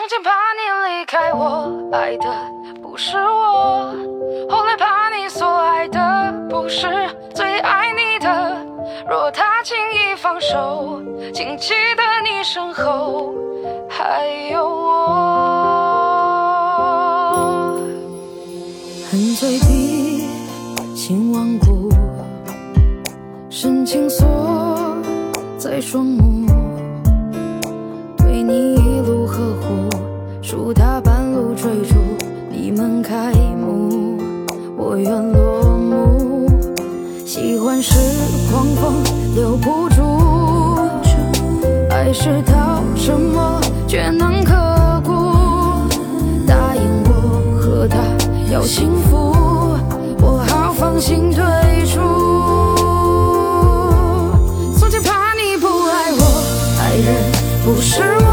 从前怕你离开我，爱的不是我；后来怕你所爱的不是最爱你的。若他轻易放手，请记得你身后还有我。恨最低，心顽固，深情锁在双目，开幕，我愿落幕。喜欢是狂风留不住，爱是刀什么却能刻骨。答应我和他要幸福，我好放心退出。从前怕你不爱我，爱人不是我。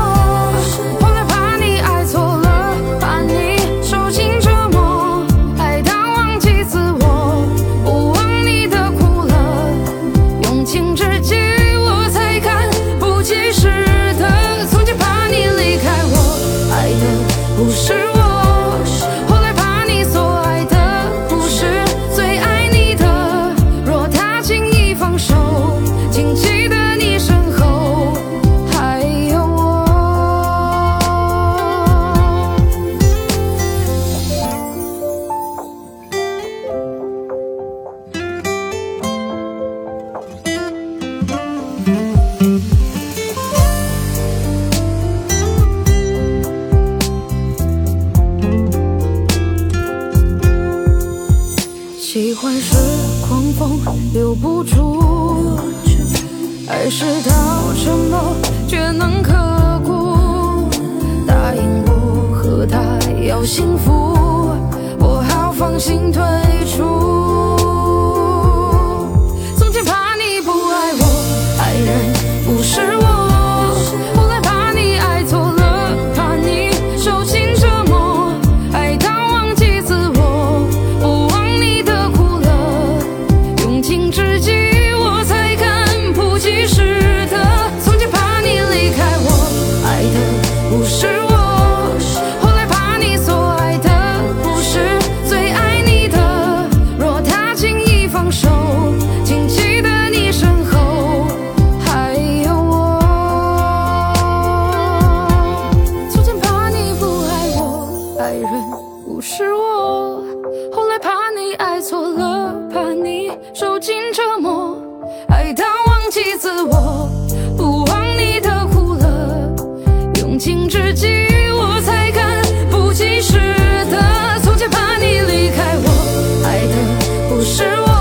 喜欢是狂风留不住，爱是刀沉默却能刻骨。答应我和他要幸福，我好放心退用情至极，我才看不及时的。从前怕你离开我，爱的不是我。后来怕你所爱的不是最爱你的。若他轻易放手，请记得你身后还有我。从前怕你不爱我，爱人不是我。后来怕你爱错，受尽折磨，爱到忘记自我，不忘你的苦乐，用情至极，我才敢不计失得。从前怕你离开我，爱的不是我。